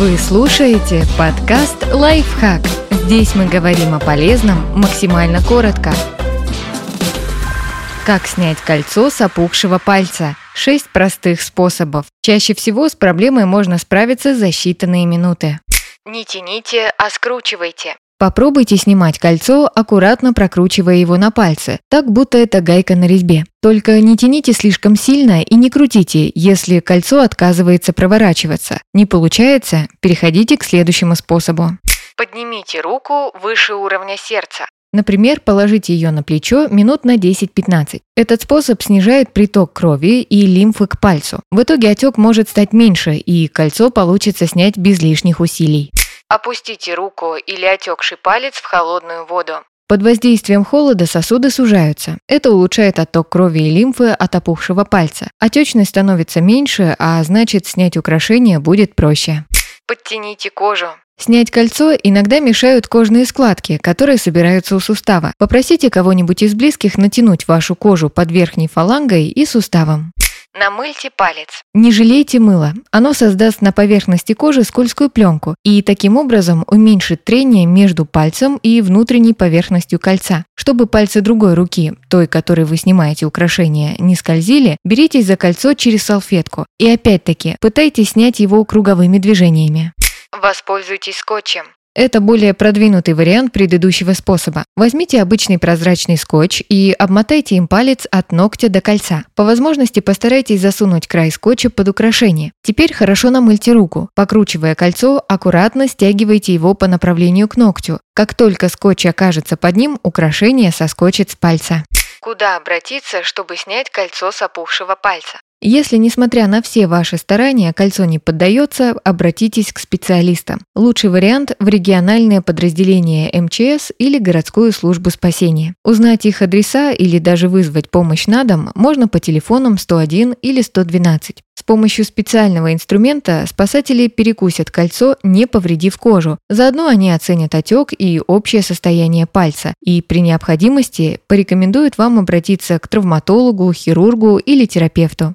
Вы слушаете подкаст «Лайфхак». Здесь мы говорим о полезном максимально коротко. Как снять кольцо с опухшего пальца? Шесть простых способов. Чаще всего с проблемой можно справиться за считанные минуты. Не тяните, а скручивайте. Попробуйте снимать кольцо, аккуратно прокручивая его на пальце, так будто это гайка на резьбе. Только не тяните слишком сильно и не крутите, если кольцо отказывается проворачиваться. Не получается, переходите к следующему способу. Поднимите руку выше уровня сердца. Например, положите ее на плечо минут на 10-15. Этот способ снижает приток крови и лимфы к пальцу. В итоге отек может стать меньше, и кольцо получится снять без лишних усилий. Опустите руку или отекший палец в холодную воду. Под воздействием холода сосуды сужаются. Это улучшает отток крови и лимфы от опухшего пальца. Отечность становится меньше, а значит снять украшение будет проще. Подтяните кожу. Снять кольцо иногда мешают кожные складки, которые собираются у сустава. Попросите кого-нибудь из близких натянуть вашу кожу под верхней фалангой и суставом. Намыльте палец. Не жалейте мыла. Оно создаст на поверхности кожи скользкую пленку и таким образом уменьшит трение между пальцем и внутренней поверхностью кольца. Чтобы пальцы другой руки, той, которой вы снимаете украшение, не скользили, беритесь за кольцо через салфетку. И опять-таки, пытайтесь снять его круговыми движениями. Воспользуйтесь скотчем. Это более продвинутый вариант предыдущего способа. Возьмите обычный прозрачный скотч и обмотайте им палец от ногтя до кольца. По возможности постарайтесь засунуть край скотча под украшение. Теперь хорошо намыльте руку. Покручивая кольцо, аккуратно стягивайте его по направлению к ногтю. Как только скотч окажется под ним, украшение соскочит с пальца. Куда обратиться, чтобы снять кольцо с опухшего пальца? Если, несмотря на все ваши старания, кольцо не поддается, обратитесь к специалистам. Лучший вариант – в региональное подразделение МЧС или городскую службу спасения. Узнать их адреса или даже вызвать помощь на дом можно по телефонам 101 или 112. С помощью специального инструмента спасатели перекусят кольцо, не повредив кожу. Заодно они оценят отек и общее состояние пальца и при необходимости порекомендуют вам обратиться к травматологу, хирургу или терапевту.